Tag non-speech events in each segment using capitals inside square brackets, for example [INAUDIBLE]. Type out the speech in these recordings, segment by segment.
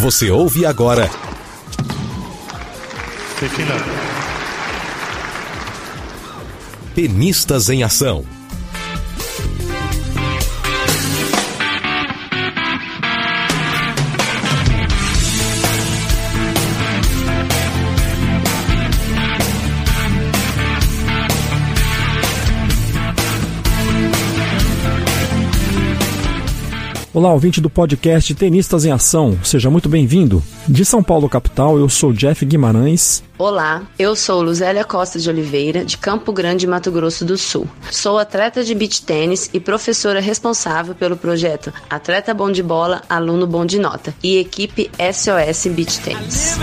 Você ouve agora. Tenistas em Ação. Olá, ouvinte do podcast Tenistas em Ação, seja muito bem-vindo. De São Paulo, capital, eu sou Jeff Guimarães. Olá, eu sou Luzélia Costa de Oliveira, de Campo Grande, Mato Grosso do Sul. Sou atleta de beach tênis e professora responsável pelo projeto Atleta Bom de Bola, Aluno Bom de Nota e equipe SOS Beach Tênis.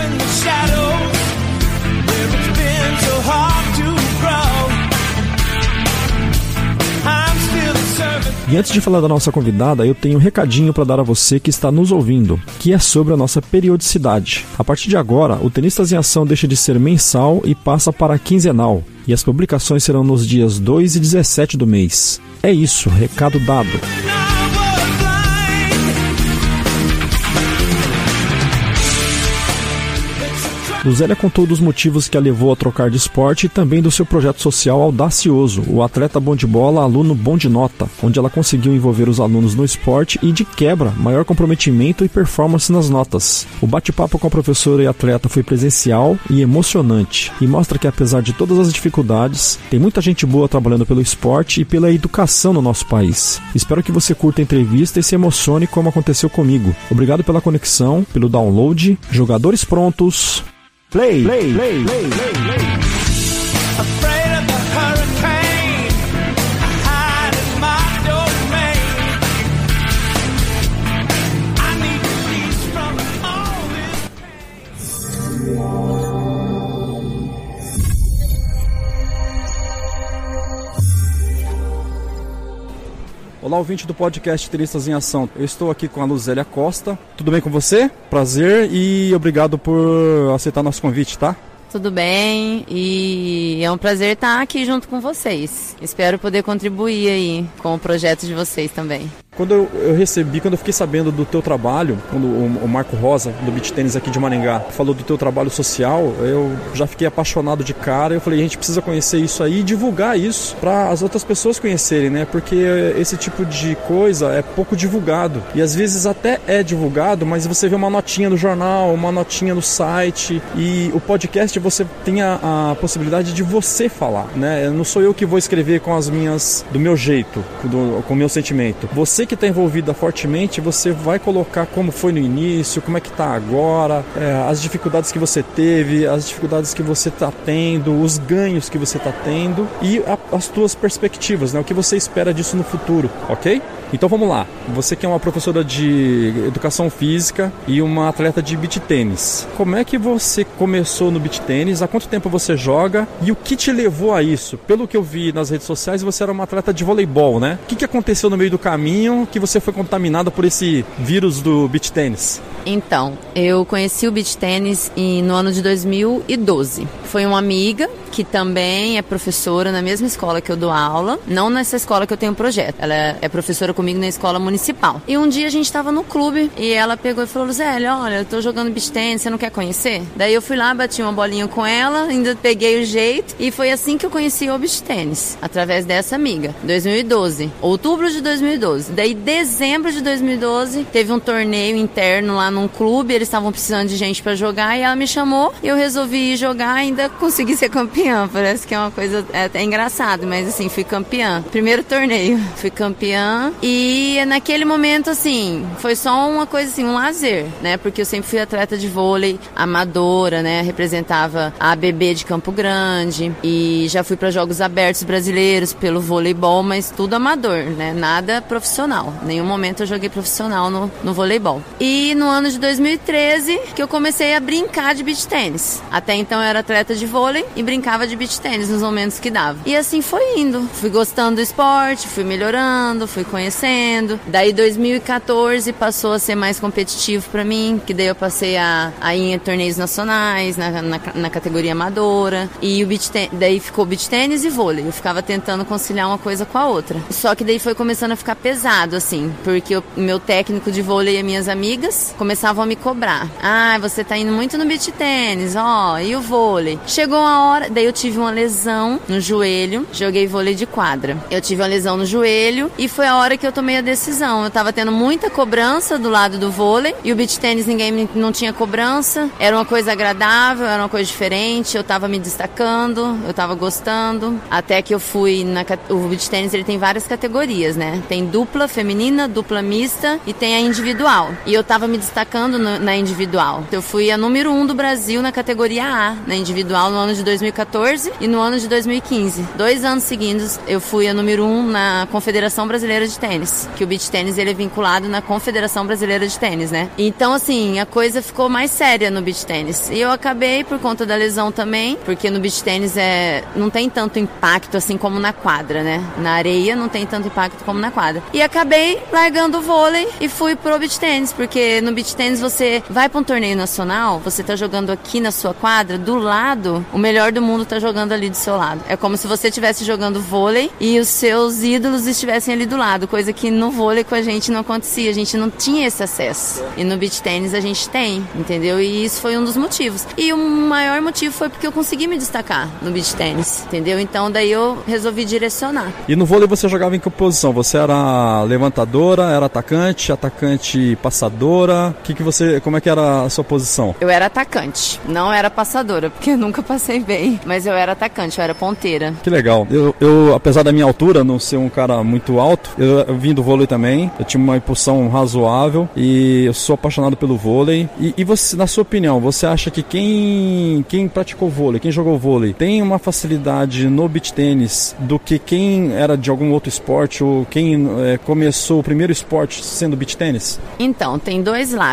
E antes de falar da nossa convidada, eu tenho um recadinho para dar a você que está nos ouvindo, que é sobre a nossa periodicidade. A partir de agora, o Tenistas em Ação deixa de ser mensal e passa para quinzenal, e as publicações serão nos dias 2 e 17 do mês. É isso, recado dado. Luzélia contou dos motivos que a levou a trocar de esporte e também do seu projeto social audacioso, o Atleta Bom de Bola, Aluno Bom de Nota, onde ela conseguiu envolver os alunos no esporte e, de quebra, maior comprometimento e performance nas notas. O bate-papo com a professora e atleta foi presencial e emocionante e mostra que, apesar de todas as dificuldades, tem muita gente boa trabalhando pelo esporte e pela educação no nosso país. Espero que você curta a entrevista e se emocione como aconteceu comigo. Obrigado pela conexão, pelo download. Jogadores prontos. Play, play, play, play, play, play. Olá, ouvinte do podcast Tenistas em Ação. Eu estou aqui com a Luzélia Costa. Tudo bem com você? Prazer e obrigado por aceitar nosso convite, tá? Tudo bem e é um prazer estar aqui junto com vocês. Espero poder contribuir aí com o projeto de vocês também. Quando eu, eu, recebi, quando eu fiquei sabendo do teu trabalho, quando o, o, Marco Rosa, do Beach Tênis aqui de Maringá, falou do teu trabalho social, eu já fiquei apaixonado de cara. Eu falei, a gente precisa conhecer isso aí e divulgar isso para as outras pessoas conhecerem, né? Porque esse tipo de coisa é pouco divulgado. E às vezes até é divulgado, mas você vê uma notinha no jornal, uma notinha no site. E o podcast você tem a, a possibilidade de você falar, né? Não sou eu que vou escrever com as minhas, do meu jeito, do, com o meu sentimento. Você que está envolvida fortemente, você vai colocar como foi no início, como é que está agora, é, as dificuldades que você teve, as dificuldades que você está tendo, os ganhos que você está tendo e a, as tuas perspectivas, né? O que você espera disso no futuro, ok? Então vamos lá. Você que é uma professora de educação física e uma atleta de beach tênis. Como é que você começou no beach tênis? Há quanto tempo você joga? E o que te levou a isso? Pelo que eu vi nas redes sociais, você era uma atleta de voleibol, né? O que, aconteceu no meio do caminho que você foi contaminada por esse vírus do beach tênis? Então, eu conheci o beach tênis no ano de 2012. Foi uma amiga que também é professora na mesma escola que eu dou aula, não nessa escola que eu tenho projeto. Ela é professora comigo na escola municipal. E um dia a gente estava no clube e ela pegou e falou: Zélia, olha, eu tô jogando beach tênis, você não quer conhecer? Daí eu fui lá, bati uma bolinha com ela, ainda peguei o jeito e foi assim que eu conheci o beach tênis, através dessa amiga. 2012, outubro de 2012. Daí dezembro de 2012 teve um torneio interno lá num clube, eles estavam precisando de gente para jogar e ela me chamou eu resolvi ir jogar ainda [LAUGHS] consegui ser campeã. Parece que é uma coisa é até engraçado, mas assim, fui campeã. Primeiro torneio, [LAUGHS] fui campeã e naquele momento assim, foi só uma coisa assim, um lazer, né? Porque eu sempre fui atleta de vôlei, amadora, né? Representava a ABB de Campo Grande e já fui para jogos abertos brasileiros pelo voleibol, mas tudo amador, né? Nada profissional. Nenhum momento eu joguei profissional no, no voleibol. E no ano de 2013 que eu comecei a brincar de beach tênis. Até então eu era atleta de vôlei e brincava de beach tênis nos momentos que dava. E assim foi indo. Fui gostando do esporte, fui melhorando, fui conhecendo. Daí 2014 passou a ser mais competitivo para mim, que daí eu passei a, a ir em torneios nacionais, na, na, na categoria amadora. E o beach daí ficou beach tênis e vôlei. Eu ficava tentando conciliar uma coisa com a outra. Só que daí foi começando a ficar pesado, assim, porque o meu técnico de vôlei e minhas amigas começavam a me cobrar. Ah, você tá indo muito no beach tênis, ó, e o vôlei. Chegou a hora, daí eu tive uma lesão no joelho, joguei vôlei de quadra. Eu tive uma lesão no joelho e foi a hora que eu tomei a decisão. Eu tava tendo muita cobrança do lado do vôlei e o beach tênis ninguém não tinha cobrança. Era uma coisa agradável, era uma coisa diferente. Eu tava me destacando, eu tava gostando. Até que eu fui na o beach tênis ele tem várias categorias, né? Tem dupla feminina, dupla mista e tem a individual. E eu tava me destacando no, na individual. Eu fui a número um do Brasil na categoria A, na individual no ano de 2014 e no ano de 2015. Dois anos seguidos eu fui a número um na Confederação Brasileira de Tênis, que o beach tênis ele é vinculado na Confederação Brasileira de Tênis, né? Então assim a coisa ficou mais séria no beach tênis. E eu acabei por conta da lesão também, porque no beach tênis é não tem tanto impacto assim como na quadra, né? Na areia não tem tanto impacto como na quadra. E acabei largando o vôlei e fui pro beach tênis, porque no beach tênis você vai para um torneio nacional, você tá jogando aqui na sua quadra, do lado, o melhor do mundo tá jogando ali do seu lado. É como se você estivesse jogando vôlei e os seus ídolos estivessem ali do lado, coisa que no vôlei com a gente não acontecia, a gente não tinha esse acesso. E no beach tênis a gente tem, entendeu? E isso foi um dos motivos. E o maior motivo foi porque eu consegui me destacar no beach tênis, entendeu? Então daí eu resolvi direcionar. E no vôlei você jogava em que posição? Você era levantadora, era atacante, atacante passadora? Que que você, como é que era a sua posição? Eu era atacante, não era passadora, [LAUGHS] porque eu nunca passei bem, mas eu era atacante, eu era ponteira. Que legal. Eu, eu apesar da minha altura, não ser um cara muito alto, eu, eu vim do vôlei também. Eu tinha uma impulsão razoável e eu sou apaixonado pelo vôlei. E, e você, na sua opinião, você acha que quem quem praticou vôlei, quem jogou vôlei, tem uma facilidade no beach tênis do que quem era de algum outro esporte ou quem é, começou o primeiro esporte sendo beach tênis? Então, tem dois lados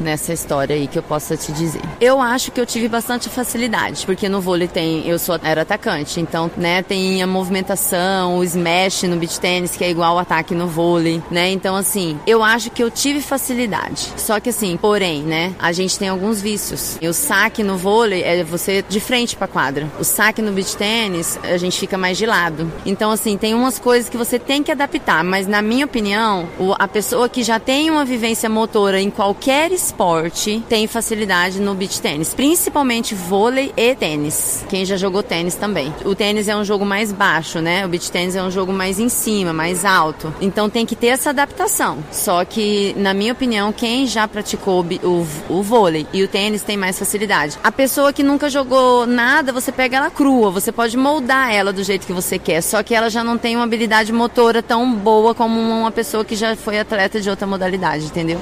nessa história aí que eu possa te dizer. Eu acho que eu tive bastante facilidade, porque no vôlei tem, eu sou era atacante, então, né, tem a movimentação, o smash no beach tênis que é igual ao ataque no vôlei, né? Então, assim, eu acho que eu tive facilidade. Só que assim, porém, né, a gente tem alguns vícios. E o saque no vôlei é você de frente para quadra. O saque no beach tênis, a gente fica mais de lado. Então, assim, tem umas coisas que você tem que adaptar, mas na minha opinião, a pessoa que já tem uma vivência motora em qualquer esporte tem facilidade no beach tênis, principalmente vôlei e tênis. Quem já jogou tênis também. O tênis é um jogo mais baixo, né? O beach tênis é um jogo mais em cima, mais alto. Então tem que ter essa adaptação. Só que, na minha opinião, quem já praticou o, o vôlei e o tênis tem mais facilidade. A pessoa que nunca jogou nada, você pega ela crua, você pode moldar ela do jeito que você quer, só que ela já não tem uma habilidade motora tão boa como uma pessoa que já foi atleta de outra modalidade, entendeu?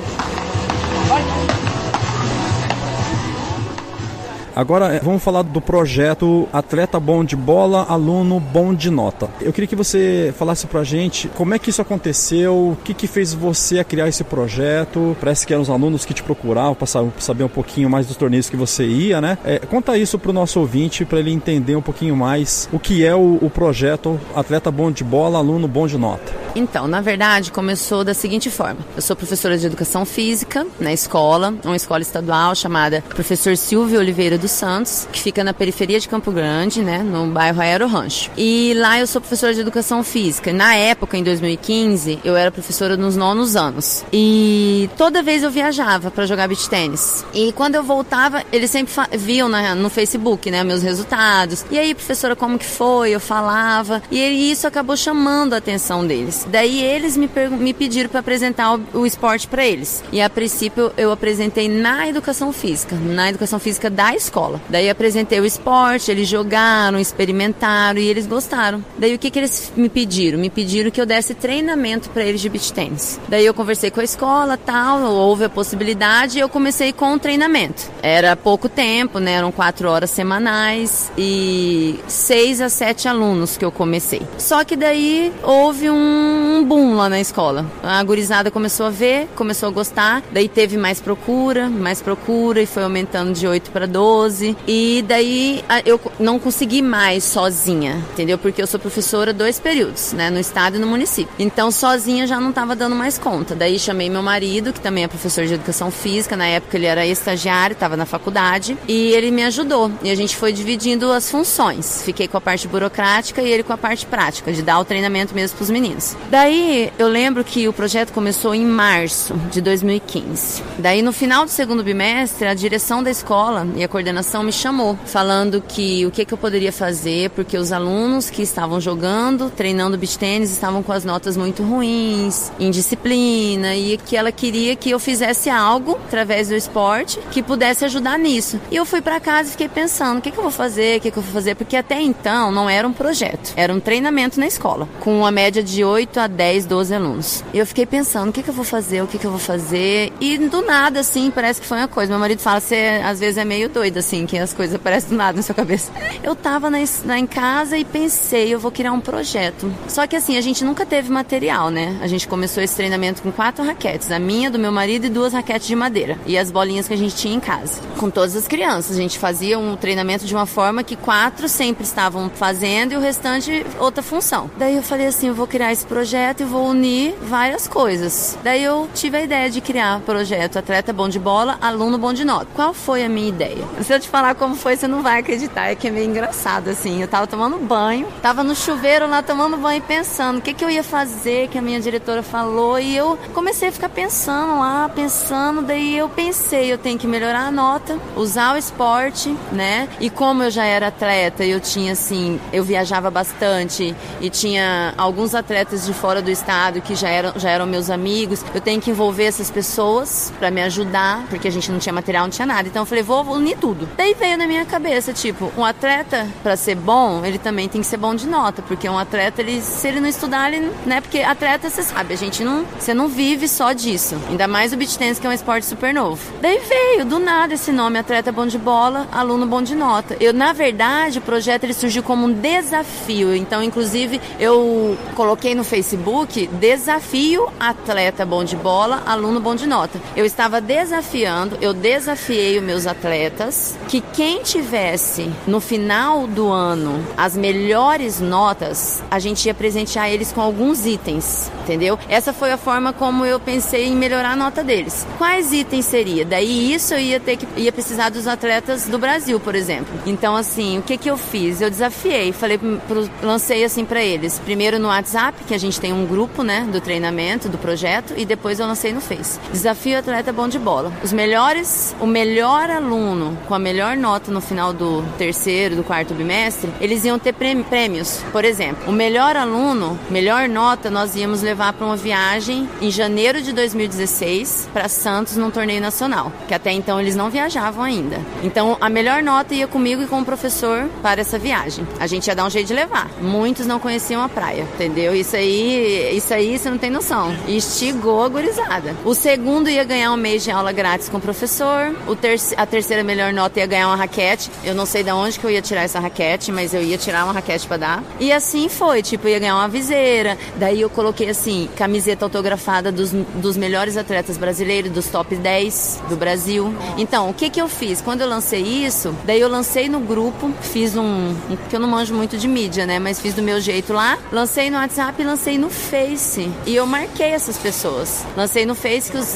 Agora é, vamos falar do projeto Atleta Bom de Bola, Aluno Bom de Nota. Eu queria que você falasse pra gente como é que isso aconteceu, o que, que fez você a criar esse projeto. Parece que eram os alunos que te procuravam para saber um pouquinho mais dos torneios que você ia, né? É, conta isso pro nosso ouvinte para ele entender um pouquinho mais o que é o, o projeto Atleta Bom de Bola, Aluno Bom de Nota. Então, na verdade, começou da seguinte forma: eu sou professora de educação física na escola, uma escola estadual chamada Professor Silvio Oliveira dos Santos, que fica na periferia de Campo Grande, né, no bairro Aero Rancho. E lá eu sou professora de educação física. Na época, em 2015, eu era professora nos nonos anos. E toda vez eu viajava para jogar beach tênis. E quando eu voltava, eles sempre viam na, no Facebook, né, meus resultados. E aí, professora, como que foi? Eu falava. E isso acabou chamando a atenção deles. Daí eles me, me pediram para apresentar o, o esporte para eles. E a princípio eu apresentei na educação física, na educação física da escola. Daí apresentei o esporte, eles jogaram, experimentaram e eles gostaram. Daí o que, que eles me pediram? Me pediram que eu desse treinamento para eles de beach tennis. Daí eu conversei com a escola, tal, houve a possibilidade e eu comecei com o treinamento. Era pouco tempo, né? Eram quatro horas semanais e seis a sete alunos que eu comecei. Só que daí houve um um boom lá na escola. A gurizada começou a ver, começou a gostar, daí teve mais procura, mais procura e foi aumentando de 8 para 12 2012. E daí eu não consegui mais sozinha, entendeu? Porque eu sou professora dois períodos, né? No estado e no município. Então, sozinha já não estava dando mais conta. Daí chamei meu marido, que também é professor de educação física. Na época ele era estagiário, estava na faculdade. E ele me ajudou. E a gente foi dividindo as funções. Fiquei com a parte burocrática e ele com a parte prática, de dar o treinamento mesmo para os meninos. Daí eu lembro que o projeto começou em março de 2015. Daí no final do segundo bimestre, a direção da escola e a coordenação me chamou, falando que o que, que eu poderia fazer, porque os alunos que estavam jogando, treinando beach tênis, estavam com as notas muito ruins, indisciplina, e que ela queria que eu fizesse algo através do esporte que pudesse ajudar nisso. E eu fui para casa e fiquei pensando, o que, que eu vou fazer, o que, que eu vou fazer, porque até então não era um projeto, era um treinamento na escola, com uma média de 8 a 10, 12 alunos. E eu fiquei pensando, o que, que eu vou fazer, o que, que eu vou fazer, e do nada, assim, parece que foi uma coisa. Meu marido fala, você às vezes é meio doido, assim, que as coisas aparecem do nada na sua cabeça. Eu tava na, na, em casa e pensei, eu vou criar um projeto. Só que assim, a gente nunca teve material, né? A gente começou esse treinamento com quatro raquetes, a minha, do meu marido e duas raquetes de madeira. E as bolinhas que a gente tinha em casa. Com todas as crianças. A gente fazia um treinamento de uma forma que quatro sempre estavam fazendo e o restante outra função. Daí eu falei assim, eu vou criar esse projeto e vou unir várias coisas. Daí eu tive a ideia de criar projeto Atleta Bom de Bola, Aluno Bom de Nota. Qual foi a minha ideia? Se eu te falar como foi, você não vai acreditar. É que é meio engraçado, assim. Eu tava tomando banho, tava no chuveiro lá tomando banho pensando o que, que eu ia fazer, que a minha diretora falou. E eu comecei a ficar pensando lá, pensando. Daí eu pensei, eu tenho que melhorar a nota, usar o esporte, né? E como eu já era atleta, eu tinha assim, eu viajava bastante e tinha alguns atletas de fora do estado que já eram, já eram meus amigos. Eu tenho que envolver essas pessoas para me ajudar, porque a gente não tinha material, não tinha nada. Então eu falei, vou unir tudo. Daí veio na minha cabeça, tipo, um atleta para ser bom, ele também tem que ser bom de nota, porque um atleta, ele, se ele não estudar, ele, né? Porque atleta, você sabe, a gente não, você não vive só disso. Ainda mais o beach tennis, que é um esporte super novo. Daí veio do nada esse nome, atleta bom de bola, aluno bom de nota. Eu, na verdade, o projeto ele surgiu como um desafio. Então, inclusive, eu coloquei no Facebook desafio atleta bom de bola, aluno bom de nota. Eu estava desafiando, eu desafiei os meus atletas que quem tivesse no final do ano as melhores notas, a gente ia presentear eles com alguns itens, entendeu? Essa foi a forma como eu pensei em melhorar a nota deles. Quais itens seria? Daí isso eu ia ter que ia precisar dos atletas do Brasil, por exemplo. Então assim, o que que eu fiz? Eu desafiei, falei pro, lancei assim para eles. Primeiro no WhatsApp, que a gente tem um grupo, né, do treinamento, do projeto, e depois eu lancei no Face. Desafio atleta bom de bola. Os melhores, o melhor aluno com a melhor nota no final do terceiro, do quarto bimestre, eles iam ter prêmios. Por exemplo, o melhor aluno, melhor nota, nós íamos levar para uma viagem em janeiro de 2016 para Santos num torneio nacional, que até então eles não viajavam ainda. Então a melhor nota ia comigo e com o professor para essa viagem. A gente ia dar um jeito de levar. Muitos não conheciam a praia, entendeu? Isso aí, isso aí você não tem noção. Estigou a gurizada. O segundo ia ganhar um mês de aula grátis com o professor. O ter a terceira melhor nota ia ganhar uma raquete. Eu não sei de onde que eu ia tirar essa raquete, mas eu ia tirar uma raquete para dar. E assim foi, tipo, ia ganhar uma viseira. Daí eu coloquei assim, camiseta autografada dos, dos melhores atletas brasileiros, dos top 10 do Brasil. Então, o que que eu fiz? Quando eu lancei isso, daí eu lancei no grupo, fiz um, um que eu não manjo muito de mídia, né, mas fiz do meu jeito lá, lancei no WhatsApp e lancei no Face. E eu marquei essas pessoas. Lancei no Face os,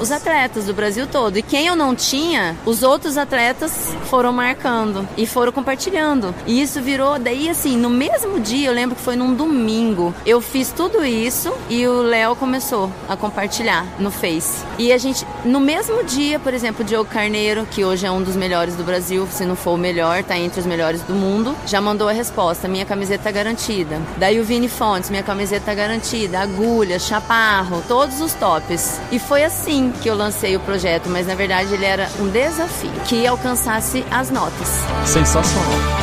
os atletas do Brasil todo. E quem eu não tinha, os outros atletas foram marcando e foram compartilhando. E isso virou, daí assim, no mesmo dia, eu lembro que foi num domingo, eu fiz tudo isso e o Léo começou a compartilhar no Face. E a gente, no mesmo dia, por exemplo, o Diogo Carneiro, que hoje é um dos melhores do Brasil, se não for o melhor, tá entre os melhores do mundo, já mandou a resposta: minha camiseta tá garantida. Daí o Vini Fontes, minha camiseta tá garantida. Agulha, chaparro, todos os tops. E foi assim que eu lancei o projeto, mas na verdade ele era um desafio que alcançasse as notas. Sensacional.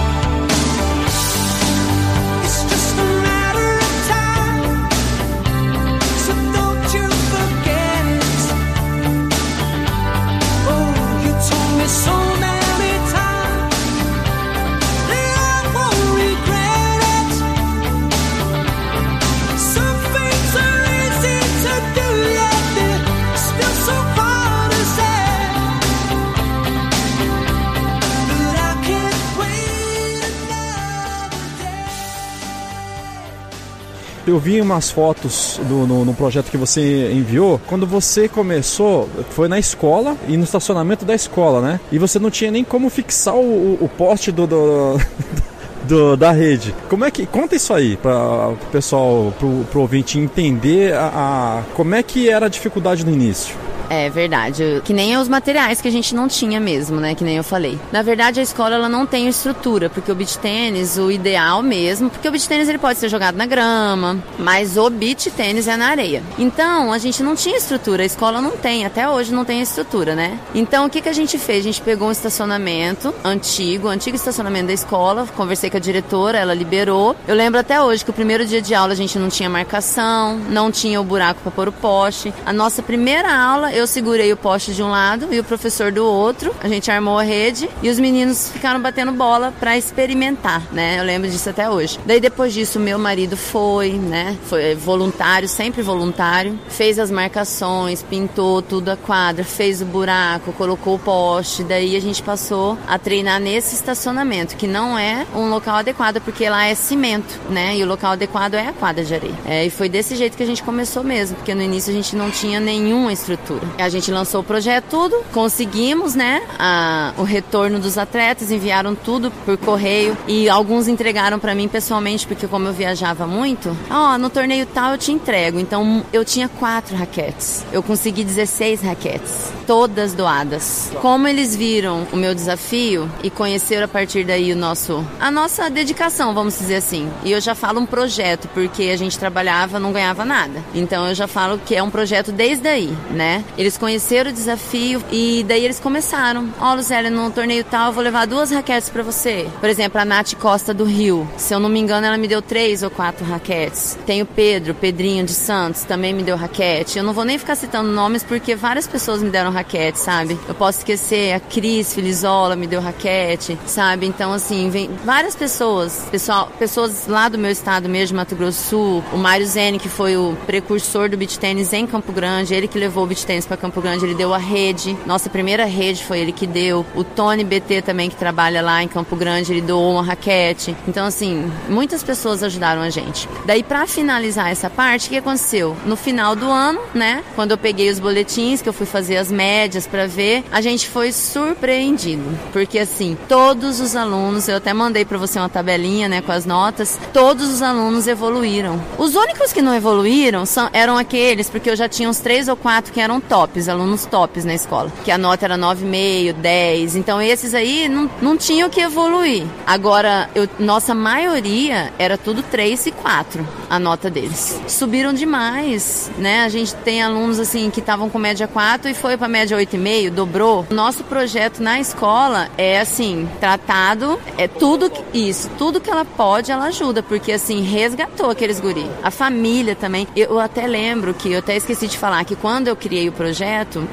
Eu vi umas fotos do, no, no projeto que você enviou. Quando você começou, foi na escola e no estacionamento da escola, né? E você não tinha nem como fixar o, o poste do, do [LAUGHS] do, da rede. Como é que conta isso aí para o pessoal, pro, pro ouvinte entender a, a, como é que era a dificuldade no início? É verdade. Que nem os materiais que a gente não tinha mesmo, né? Que nem eu falei. Na verdade, a escola ela não tem estrutura, porque o beach tênis, o ideal mesmo, porque o beach tênis ele pode ser jogado na grama, mas o beach tênis é na areia. Então, a gente não tinha estrutura, a escola não tem, até hoje não tem estrutura, né? Então, o que, que a gente fez? A gente pegou um estacionamento antigo, antigo estacionamento da escola, conversei com a diretora, ela liberou. Eu lembro até hoje que o primeiro dia de aula a gente não tinha marcação, não tinha o buraco para pôr o poste. A nossa primeira aula eu segurei o poste de um lado e o professor do outro. A gente armou a rede e os meninos ficaram batendo bola para experimentar, né? Eu lembro disso até hoje. Daí depois disso, meu marido foi, né? Foi voluntário, sempre voluntário. Fez as marcações, pintou tudo a quadra, fez o buraco, colocou o poste. Daí a gente passou a treinar nesse estacionamento, que não é um local adequado, porque lá é cimento, né? E o local adequado é a quadra de areia. É, e foi desse jeito que a gente começou mesmo, porque no início a gente não tinha nenhuma estrutura. A gente lançou o projeto tudo, conseguimos, né, a, o retorno dos atletas, enviaram tudo por correio e alguns entregaram para mim pessoalmente, porque como eu viajava muito, ó, oh, no torneio tal eu te entrego. Então eu tinha quatro raquetes. Eu consegui 16 raquetes, todas doadas. Como eles viram o meu desafio e conheceram a partir daí o nosso a nossa dedicação, vamos dizer assim. E eu já falo um projeto, porque a gente trabalhava, não ganhava nada. Então eu já falo que é um projeto desde aí, né? Eles conheceram o desafio e daí eles começaram. Ó, oh, Luzélia, no torneio tal eu vou levar duas raquetes para você. Por exemplo, a Nath Costa do Rio. Se eu não me engano, ela me deu três ou quatro raquetes. Tem o Pedro, Pedrinho de Santos, também me deu raquete. Eu não vou nem ficar citando nomes porque várias pessoas me deram raquete, sabe? Eu posso esquecer, a Cris Filizola me deu raquete, sabe? Então, assim, vem várias pessoas, pessoal, pessoas lá do meu estado mesmo, Mato Grosso Sul, o Mário Zene, que foi o precursor do beach tênis em Campo Grande, ele que levou o beach tênis para Campo Grande, ele deu a rede. Nossa primeira rede foi ele que deu. O Tony BT também, que trabalha lá em Campo Grande, ele doou uma raquete. Então, assim, muitas pessoas ajudaram a gente. Daí, para finalizar essa parte, o que aconteceu? No final do ano, né, quando eu peguei os boletins, que eu fui fazer as médias para ver, a gente foi surpreendido. Porque, assim, todos os alunos, eu até mandei para você uma tabelinha, né, com as notas, todos os alunos evoluíram. Os únicos que não evoluíram são, eram aqueles, porque eu já tinha uns três ou quatro que eram tops, alunos tops na escola, que a nota era 9,5, 10. Então esses aí não, não tinham que evoluir. Agora, eu, nossa maioria era tudo 3 e 4, a nota deles. Subiram demais, né? A gente tem alunos assim que estavam com média 4 e foi para média 8,5, dobrou. Nosso projeto na escola é assim, tratado, é tudo isso, tudo que ela pode, ela ajuda, porque assim, resgatou aqueles guri. A família também. Eu até lembro que eu até esqueci de falar que quando eu criei o projeto,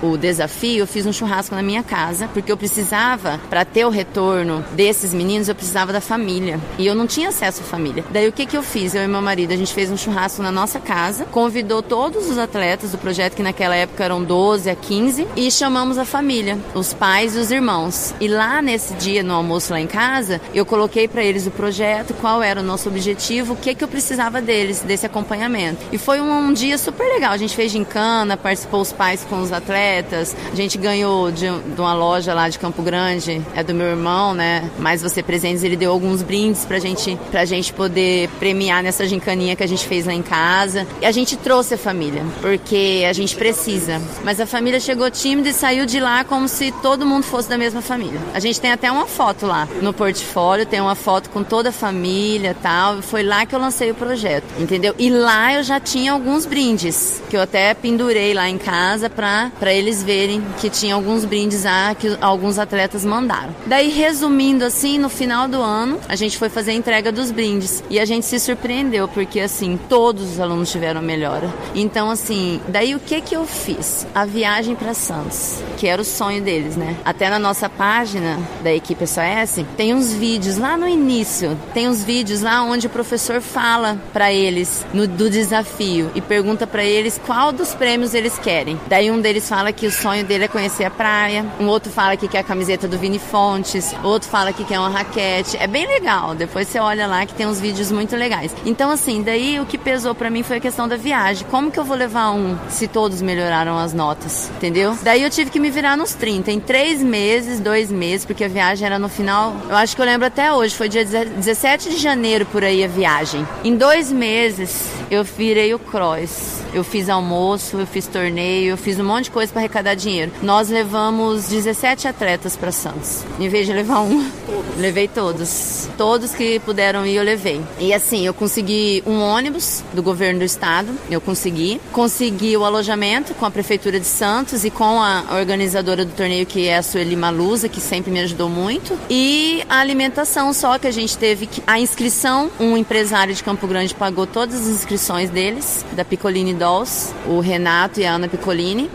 o desafio, eu fiz um churrasco na minha casa, porque eu precisava, para ter o retorno desses meninos, eu precisava da família. E eu não tinha acesso à família. Daí o que, que eu fiz? Eu e meu marido, a gente fez um churrasco na nossa casa, convidou todos os atletas do projeto, que naquela época eram 12 a 15, e chamamos a família, os pais e os irmãos. E lá nesse dia, no almoço lá em casa, eu coloquei para eles o projeto, qual era o nosso objetivo, o que, que eu precisava deles, desse acompanhamento. E foi um, um dia super legal. A gente fez gincana, participou os pais com os atletas, a gente ganhou de, de, uma loja lá de Campo Grande, é do meu irmão, né? Mas você presentes, ele deu alguns brindes pra gente, pra gente poder premiar nessa gincaninha que a gente fez lá em casa. E a gente trouxe a família, porque a gente precisa. Mas a família chegou tímida e saiu de lá como se todo mundo fosse da mesma família. A gente tem até uma foto lá no portfólio, tem uma foto com toda a família tal. Foi lá que eu lancei o projeto, entendeu? E lá eu já tinha alguns brindes, que eu até pendurei lá em casa pra, pra eles verem que tinha alguns brindes lá que alguns atletas mandaram. Daí, resumindo assim, no final do ano, a gente foi fazer a entrega dos brindes. E a gente se surpreendeu, porque assim, todos os alunos tiveram melhora. Então, assim, daí o que que eu fiz? A viagem para Santos, que era o sonho deles, né? Até na nossa página da equipe SOS, tem uns vídeos lá no início, tem uns vídeos lá onde o professor fala para eles no, do desafio e pergunta para eles qual dos prêmios eles querem. Daí um deles fala que o sonho dele é conhecer a praia, um outro fala que quer a camiseta do Vini Fontes, outro fala que quer uma raquete. É bem legal. Depois você olha lá que tem uns vídeos muito legais. Então assim, daí o que pesou para mim foi a questão da viagem. Como que eu vou levar um se todos melhoraram as notas, entendeu? Daí eu tive que me virar nos 30, em três meses, dois meses, porque a viagem era no final. Eu acho que eu lembro até hoje, foi dia 17 de janeiro por aí a viagem. Em dois meses eu virei o cross. Eu fiz almoço, eu fiz torneio, eu fiz um monte de coisa para arrecadar dinheiro. Nós levamos 17 atletas para Santos. Em vez de levar um, levei todos. Todos que puderam ir, eu levei. E assim, eu consegui um ônibus do governo do estado, eu consegui. Consegui o alojamento com a prefeitura de Santos e com a organizadora do torneio, que é a Sueli Malusa, que sempre me ajudou muito. E a alimentação só que a gente teve que. A inscrição, um empresário de Campo Grande pagou todas as inscrições deles, da Picolini Dolls, o Renato e a Ana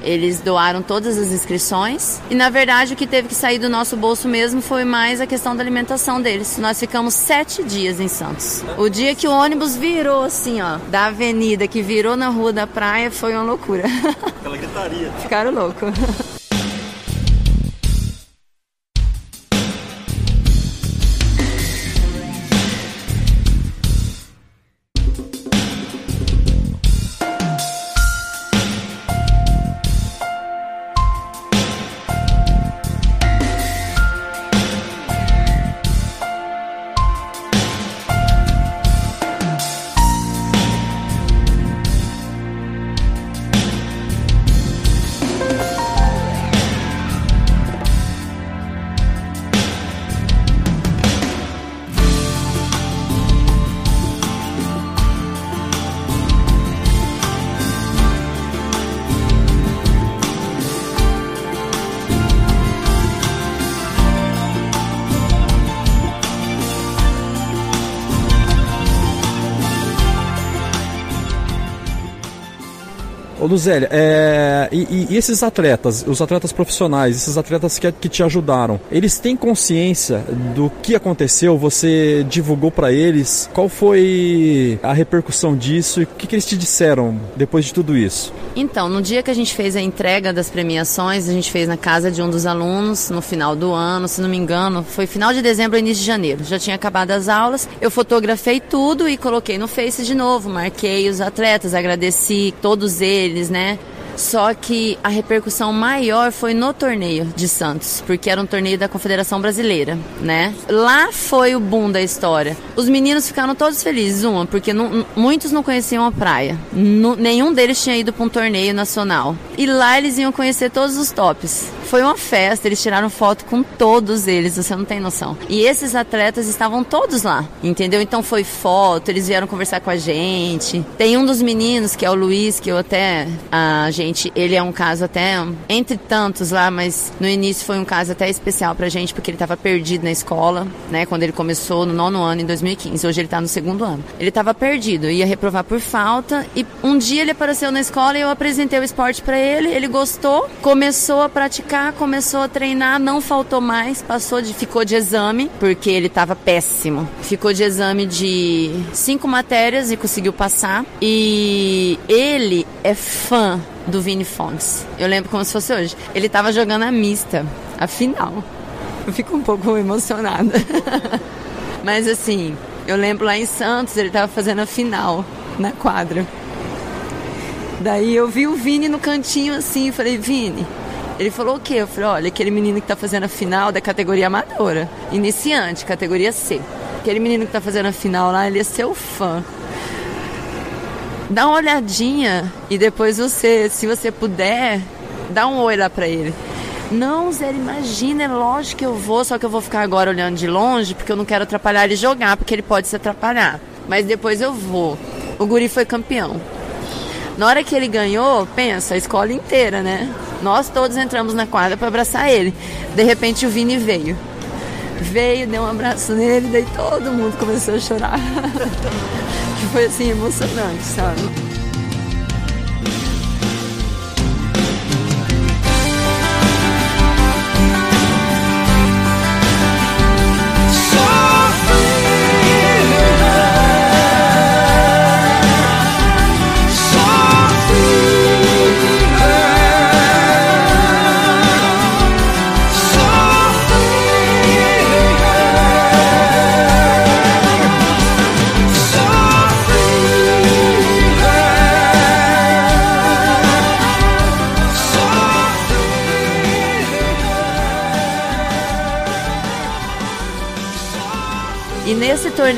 Eles doaram todas as inscrições. E na verdade o que teve que sair do nosso bolso mesmo foi mais a questão da alimentação deles. Nós ficamos sete dias em Santos. O dia que o ônibus virou assim, ó, da avenida, que virou na rua da praia, foi uma loucura. Aquela gritaria. Ficaram loucos. Luzélia, é, e, e, esses atletas, os atletas profissionais, esses atletas que, que te ajudaram, eles têm consciência do que aconteceu? Você divulgou para eles? Qual foi a repercussão disso e o que, que eles te disseram depois de tudo isso? Então, no dia que a gente fez a entrega das premiações, a gente fez na casa de um dos alunos, no final do ano, se não me engano, foi final de dezembro ou início de janeiro. Já tinha acabado as aulas, eu fotografei tudo e coloquei no Face de novo, marquei os atletas, agradeci todos eles né? Só que a repercussão maior foi no torneio de Santos, porque era um torneio da Confederação Brasileira, né? Lá foi o boom da história. Os meninos ficaram todos felizes, uma, porque não, muitos não conheciam a praia. nenhum deles tinha ido para um torneio nacional. E lá eles iam conhecer todos os tops. Foi uma festa, eles tiraram foto com todos eles, você não tem noção. E esses atletas estavam todos lá, entendeu? Então foi foto, eles vieram conversar com a gente. Tem um dos meninos, que é o Luiz, que eu até. A gente, ele é um caso até. Entre tantos lá, mas no início foi um caso até especial pra gente, porque ele tava perdido na escola, né? Quando ele começou no nono ano, em 2015. Hoje ele tá no segundo ano. Ele tava perdido, ia reprovar por falta. E um dia ele apareceu na escola e eu apresentei o esporte para ele, ele gostou, começou a praticar começou a treinar, não faltou mais, passou de ficou de exame, porque ele estava péssimo. Ficou de exame de cinco matérias e conseguiu passar. E ele é fã do Vini Fontes. Eu lembro como se fosse hoje. Ele estava jogando a mista, a final. Eu fico um pouco emocionada. [LAUGHS] Mas assim, eu lembro lá em Santos, ele estava fazendo a final na quadra. Daí eu vi o Vini no cantinho assim, e falei, Vini, ele falou o quê? Eu falei, olha, aquele menino que tá fazendo a final da categoria amadora, iniciante, categoria C. Aquele menino que tá fazendo a final lá, ele é seu fã. Dá uma olhadinha e depois você, se você puder, dá um oi lá pra ele. Não, Zé, imagina, é lógico que eu vou, só que eu vou ficar agora olhando de longe, porque eu não quero atrapalhar ele jogar, porque ele pode se atrapalhar. Mas depois eu vou. O guri foi campeão. Na hora que ele ganhou, pensa, a escola inteira, né? Nós todos entramos na quadra para abraçar ele. De repente o Vini veio. Veio, deu um abraço nele, daí todo mundo começou a chorar. [LAUGHS] que foi assim emocionante, sabe?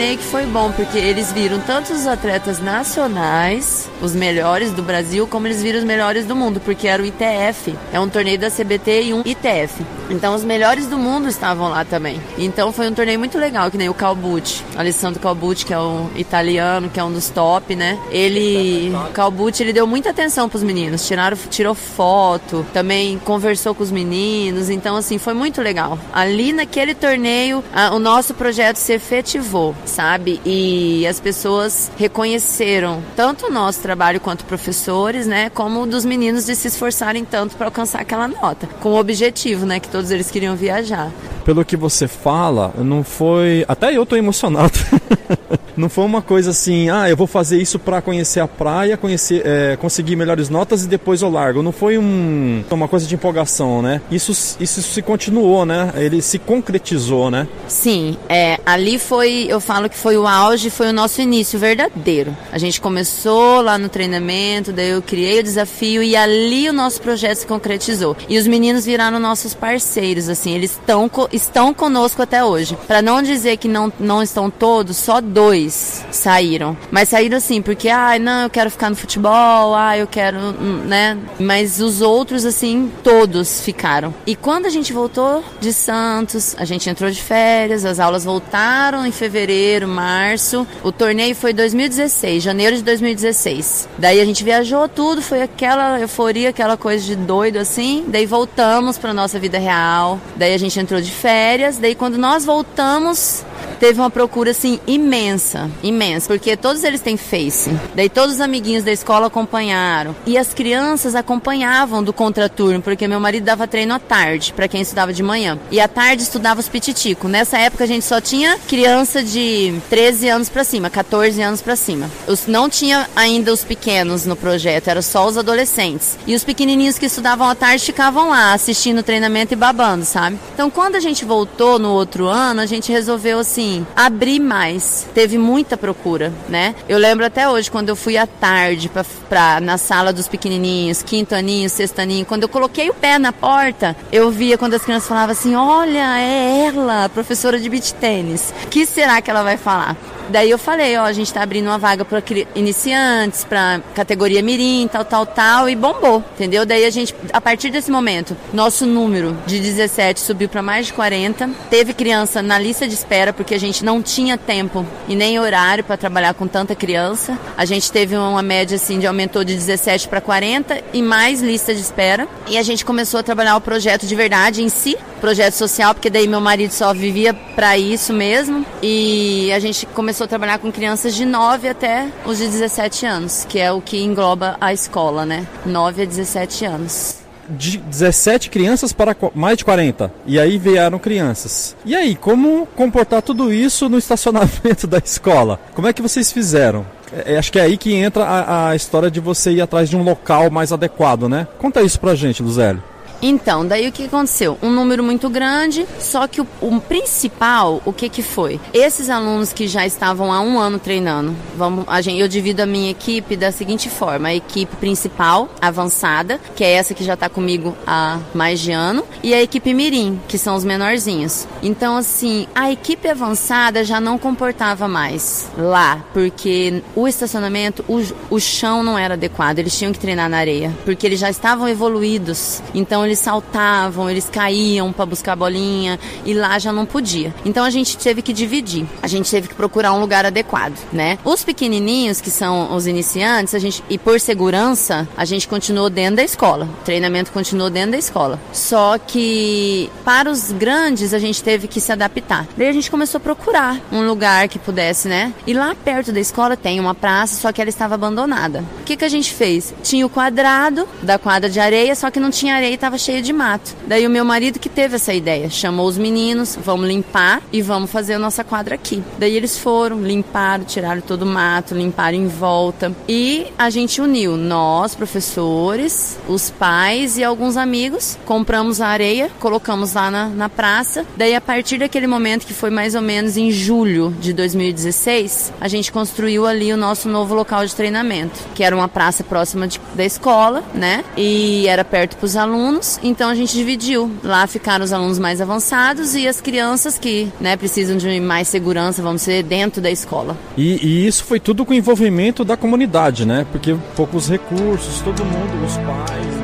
Que foi bom, porque eles viram tanto os atletas nacionais, os melhores do Brasil, como eles viram os melhores do mundo, porque era o ITF. É um torneio da CBT e um ITF. Então os melhores do mundo estavam lá também. Então foi um torneio muito legal, que nem o Calbucci, Alessandro Calbucci, que é o italiano, que é um dos top, né? Ele, Calbucci, ele deu muita atenção pros meninos, tiraram, tirou foto, também conversou com os meninos, então assim, foi muito legal. Ali naquele torneio, a, o nosso projeto se efetivou, sabe? E as pessoas reconheceram tanto o nosso trabalho quanto professores, né, como dos meninos de se esforçarem tanto para alcançar aquela nota, com o objetivo, né, que todos eles queriam viajar. Pelo que você fala, não foi. Até eu tô emocionado. [LAUGHS] não foi uma coisa assim, ah, eu vou fazer isso para conhecer a praia, conhecer, é, conseguir melhores notas e depois eu largo. Não foi um, uma coisa de empolgação, né? Isso, isso se continuou, né? Ele se concretizou, né? Sim, é, ali foi, eu falo que foi o auge, foi o nosso início verdadeiro. A gente começou lá no treinamento, daí eu criei o desafio e ali o nosso projeto se concretizou. E os meninos viraram nossos parceiros, assim, eles estão estão conosco até hoje. Para não dizer que não, não estão todos, só dois saíram. Mas saíram assim, porque, ah, não, eu quero ficar no futebol, ah, eu quero, hum, né? Mas os outros, assim, todos ficaram. E quando a gente voltou de Santos, a gente entrou de férias, as aulas voltaram em fevereiro, março. O torneio foi 2016, janeiro de 2016. Daí a gente viajou tudo, foi aquela euforia, aquela coisa de doido assim. Daí voltamos para nossa vida real. Daí a gente entrou de férias, daí quando nós voltamos, teve uma procura assim imensa, imensa, porque todos eles têm Face. Daí todos os amiguinhos da escola acompanharam e as crianças acompanhavam do contraturno, porque meu marido dava treino à tarde para quem estudava de manhã e à tarde estudava os pititico. Nessa época a gente só tinha criança de 13 anos para cima, 14 anos para cima. Os, não tinha ainda os pequenos no projeto, era só os adolescentes. E os pequenininhos que estudavam à tarde ficavam lá assistindo o treinamento e babando, sabe? Então quando a gente voltou no outro ano, a gente resolveu assim, abrir mais. Teve muita procura, né? Eu lembro até hoje quando eu fui à tarde pra, pra, na sala dos pequenininhos, quinto aninho, sexto aninho, quando eu coloquei o pé na porta, eu via quando as crianças falavam assim: "Olha, é ela, professora de beach tênis. Que será que ela vai falar?" Daí eu falei, ó, a gente tá abrindo uma vaga para iniciantes, para categoria mirim, tal, tal, tal, e bombou, entendeu? Daí a gente, a partir desse momento, nosso número de 17 subiu para mais de 40. Teve criança na lista de espera porque a gente não tinha tempo e nem horário para trabalhar com tanta criança. A gente teve uma média assim de aumentou de 17 para 40 e mais lista de espera. E a gente começou a trabalhar o projeto de verdade em si, projeto social, porque daí meu marido só vivia para isso mesmo. E a gente começou a trabalhar com crianças de 9 até os de 17 anos, que é o que engloba a escola, né? 9 a 17 anos de 17 crianças para mais de 40. E aí vieram crianças. E aí, como comportar tudo isso no estacionamento [LAUGHS] da escola? Como é que vocês fizeram? É, acho que é aí que entra a, a, história de você ir atrás de um local mais adequado, né? Conta isso pra gente, Luzélio. Então, daí o que aconteceu? Um número muito grande, só que o, o, principal, o que que foi? Esses alunos que já estavam há um ano treinando, vamos, a gente, eu divido a minha equipe da seguinte forma: a equipe principal, avançada, que é essa que já está comigo há mais de ano, e a equipe mirim, que são os menorzinhos. Então, assim, a equipe avançada já não comportava mais lá, porque o estacionamento, o, o chão não era adequado, eles tinham que treinar na areia, porque eles já estavam evoluídos. Então, eles saltavam, eles caíam para buscar a bolinha e lá já não podia. Então a gente teve que dividir. A gente teve que procurar um lugar adequado, né? Os pequenininhos, que são os iniciantes, a gente e por segurança, a gente continuou dentro da escola. O treinamento continuou dentro da escola. Só que para os grandes a gente teve que se adaptar. Daí a gente começou a procurar um lugar que pudesse, né? E lá perto da escola tem uma praça, só que ela estava abandonada. O que que a gente fez? Tinha o quadrado da quadra de areia, só que não tinha areia e estava cheia de mato. Daí o meu marido que teve essa ideia, chamou os meninos, vamos limpar e vamos fazer a nossa quadra aqui. Daí eles foram, limparam, tiraram todo o mato, limparam em volta e a gente uniu nós, professores, os pais e alguns amigos, compramos a areia, colocamos lá na, na praça. Daí a partir daquele momento que foi mais ou menos em julho de 2016, a gente construiu ali o nosso novo local de treinamento, que era uma praça próxima de, da escola, né? E era perto para os alunos então a gente dividiu. Lá ficaram os alunos mais avançados e as crianças que né, precisam de mais segurança, vamos ser dentro da escola. E, e isso foi tudo com o envolvimento da comunidade, né? Porque poucos recursos, todo mundo, os pais.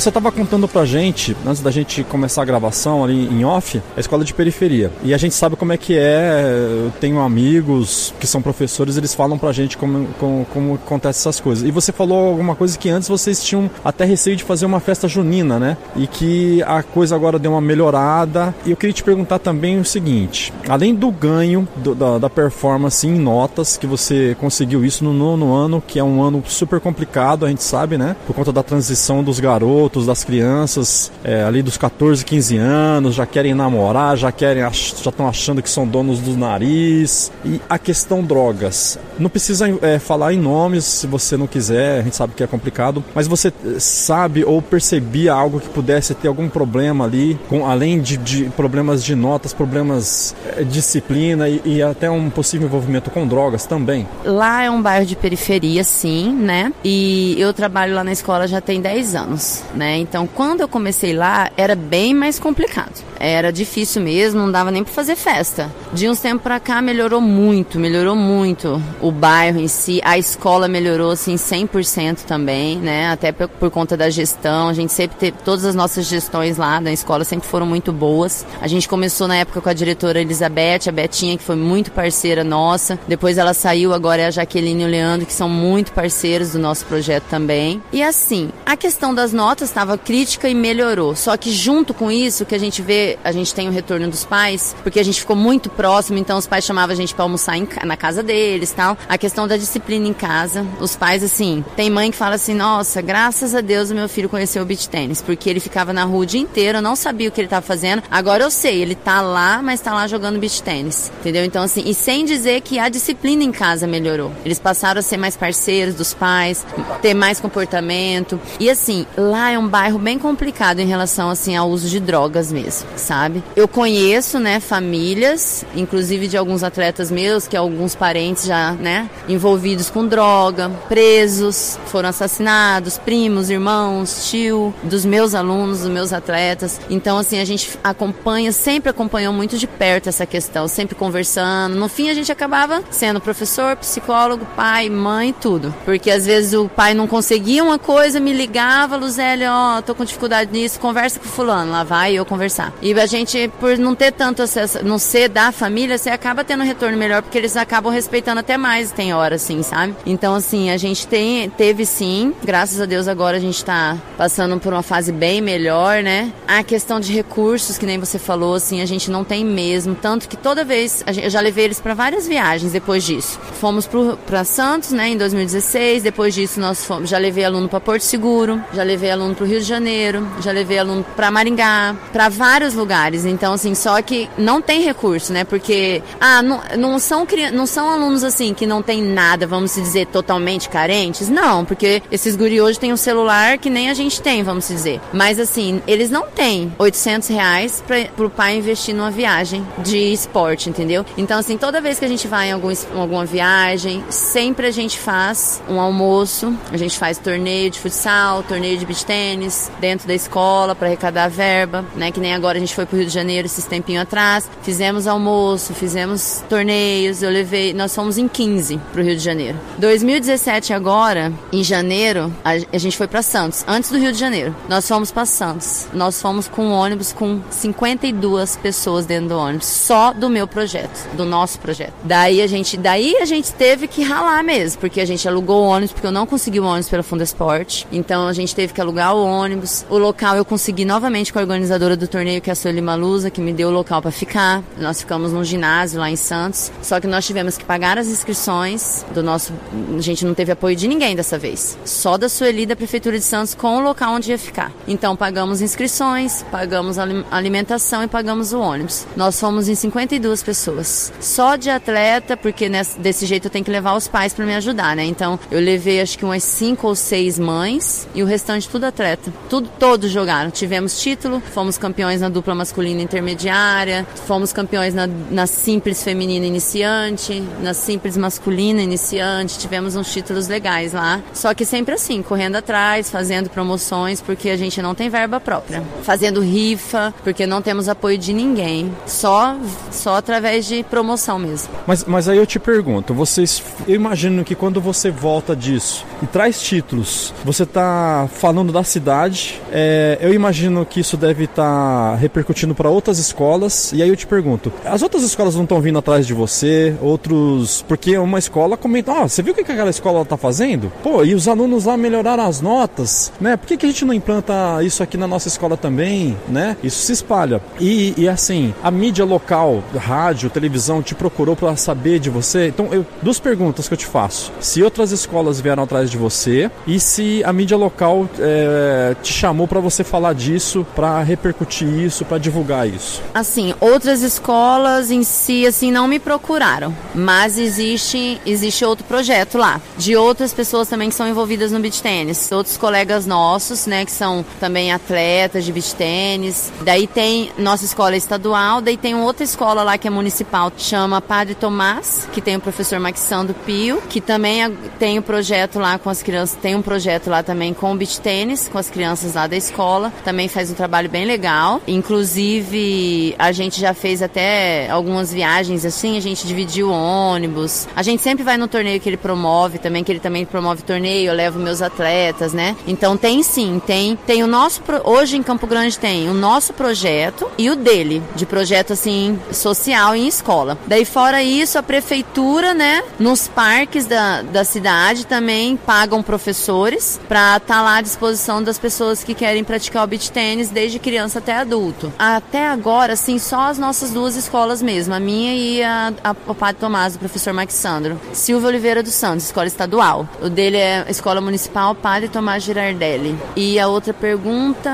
Você estava contando pra gente, antes da gente começar a gravação ali em off, a escola de periferia. E a gente sabe como é que é. Eu tenho amigos que são professores, eles falam pra gente como, como, como acontece essas coisas. E você falou alguma coisa que antes vocês tinham até receio de fazer uma festa junina, né? E que a coisa agora deu uma melhorada. E eu queria te perguntar também o seguinte: além do ganho do, da, da performance em notas, que você conseguiu isso no nono ano, que é um ano super complicado, a gente sabe, né? Por conta da transição dos garotos garotos, das crianças é, ali dos 14, 15 anos, já querem namorar, já querem já estão achando que são donos do nariz. E a questão drogas. Não precisa é, falar em nomes se você não quiser, a gente sabe que é complicado, mas você é, sabe ou percebia algo que pudesse ter algum problema ali, com além de, de problemas de notas, problemas de é, disciplina e, e até um possível envolvimento com drogas também? Lá é um bairro de periferia, sim, né? E eu trabalho lá na escola já tem 10 anos né? Então, quando eu comecei lá, era bem mais complicado. Era difícil mesmo, não dava nem para fazer festa. De uns tempos para cá melhorou muito, melhorou muito o bairro em si, a escola melhorou assim 100% também, né? Até por, por, conta da gestão, a gente sempre teve todas as nossas gestões lá da escola sempre foram muito boas. A gente começou na época com a diretora Elizabeth, a Betinha que foi muito parceira nossa. Depois ela saiu, agora é a Jaqueline e o Leandro que são muito parceiros do nosso projeto também. E assim, a questão das notas estava crítica e melhorou. Só que junto com isso, que a gente vê, a gente tem o retorno dos pais, porque a gente ficou muito próximo, então os pais chamavam a gente para almoçar em, na casa deles, tal. A questão da disciplina em casa, os pais assim, tem mãe que fala assim: "Nossa, graças a Deus o meu filho conheceu o beach tênis, porque ele ficava na rua o dia inteiro, eu não sabia o que ele estava fazendo. Agora eu sei, ele tá lá, mas tá lá jogando beach tênis". Entendeu? Então assim, e sem dizer que a disciplina em casa melhorou. Eles passaram a ser mais parceiros dos pais, ter mais comportamento. E assim, lá é um bairro bem complicado em relação assim ao uso de drogas mesmo, sabe? Eu conheço, né, famílias, inclusive de alguns atletas meus, que alguns parentes já, né, envolvidos com droga, presos, foram assassinados, primos, irmãos, tio dos meus alunos, dos meus atletas. Então assim, a gente acompanha, sempre acompanhou muito de perto essa questão, sempre conversando. No fim a gente acabava sendo professor, psicólogo, pai, mãe, tudo. Porque às vezes o pai não conseguia uma coisa, me ligava, Luzélia, olha, ó, tô com dificuldade nisso, conversa com fulano, lá vai eu conversar. E a gente, por não ter tanto acesso, não ser da família, você acaba tendo um retorno melhor, porque eles acabam respeitando até mais, tem hora, assim, sabe? Então, assim, a gente tem, teve sim, graças a Deus agora a gente tá passando por uma fase bem melhor, né? A questão de recursos, que nem você falou, assim, a gente não tem mesmo, tanto que toda vez, eu já levei eles para várias viagens depois disso. Fomos para Santos, né, em 2016, depois disso nós fomos, já levei aluno para Porto Seguro, já levei aluno aluno para o Rio de Janeiro, já levei aluno para Maringá, para vários lugares. Então, assim, só que não tem recurso, né? Porque, ah, não, não, são, não são alunos, assim, que não tem nada, vamos dizer, totalmente carentes. Não, porque esses guri hoje têm um celular que nem a gente tem, vamos dizer. Mas, assim, eles não têm 800 reais para o pai investir numa viagem de esporte, entendeu? Então, assim, toda vez que a gente vai em algum, alguma viagem, sempre a gente faz um almoço, a gente faz torneio de futsal, torneio de beach tennis, tênis dentro da escola para arrecadar verba, né? Que nem agora a gente foi para o Rio de Janeiro esses tempinho atrás. Fizemos almoço, fizemos torneios. Eu levei, nós fomos em 15 para o Rio de Janeiro. 2017 agora, em janeiro, a, a gente foi para Santos, antes do Rio de Janeiro. Nós fomos para Santos. Nós fomos com um ônibus com 52 pessoas dentro do ônibus, só do meu projeto, do nosso projeto. Daí a gente, daí a gente teve que ralar mesmo, porque a gente alugou o ônibus porque eu não consegui o ônibus pela Fundesporte. Então a gente teve que alugar o ônibus. O local eu consegui novamente com a organizadora do torneio, que que é a Sueli Malusa, que me deu o local para ficar. Nós ficamos num ginásio lá em Santos. Só que nós tivemos que pagar as inscrições do nosso. A gente não teve apoio de ninguém dessa vez. Só da Sueli da Prefeitura de Santos com o local onde ia ficar. Então pagamos inscrições, pagamos alimentação e pagamos o ônibus. Nós fomos em 52 pessoas. Só de atleta, porque nesse, desse jeito eu tenho que levar os pais para me ajudar, né? Então eu levei acho que umas cinco ou seis mães e o restante tudo atleta. Tudo, todos jogaram. Tivemos título, fomos campeões na dupla masculina intermediária, fomos campeões na, na simples feminina iniciante, na simples masculina iniciante, tivemos uns títulos legais lá. Só que sempre assim, correndo atrás, fazendo promoções, porque a gente não tem verba própria. Fazendo rifa, porque não temos apoio de ninguém. Só, só através de promoção mesmo. Mas, mas aí eu te pergunto, vocês. Eu imagino que quando você volta disso e traz títulos, você está falando da cidade. É, eu imagino que isso deve estar tá repercutindo para outras escolas. E aí eu te pergunto: as outras escolas não estão vindo atrás de você? Outros. Porque uma escola comenta: Ah, você viu o que aquela escola está fazendo? Pô, e os alunos lá melhoraram as notas, né? Por que, que a gente não implanta isso aqui na nossa escola também, né? Isso se espalha. E, e assim, a mídia local, rádio, televisão, te procurou para saber de você? Então, eu, duas perguntas que eu te faço: se outras escolas vieram atrás de você e se a mídia local é, te chamou para você falar disso, para repercutir isso, para divulgar isso? Assim, outras escolas em si assim não me procuraram, mas existe existe outro projeto lá de outras pessoas também que são envolvidas no beach tênis, outros colegas nossos, né, que são também atletas de beach tênis. Daí tem nossa escola estadual, daí tem outra escola lá que é municipal, chama Padre Tomás, que tem o professor Maxando Pio, que também é, tem o um projeto lá com as crianças, tem um projeto lá também com o beach tênis, com as crianças lá da escola, também faz um trabalho bem legal. Inclusive, a gente já fez até algumas viagens assim, a gente dividiu ônibus. A gente sempre vai no torneio que ele promove também, que ele também promove torneio, eu levo meus atletas, né? Então tem sim, tem, tem o nosso hoje em Campo Grande tem o nosso projeto e o dele, de projeto assim social em escola. Daí fora isso, a prefeitura, né, nos parques da, da cidade também pagam professores para estar tá lá à disposição das pessoas que querem praticar o beach tênis desde criança até adulto. Até agora, assim, só as nossas duas escolas mesmo, a minha e a, a, o Padre Tomás, o professor Maxandro. Silvio Oliveira dos Santos, escola estadual. O dele é Escola Municipal Padre Tomás Girardelli. E a outra pergunta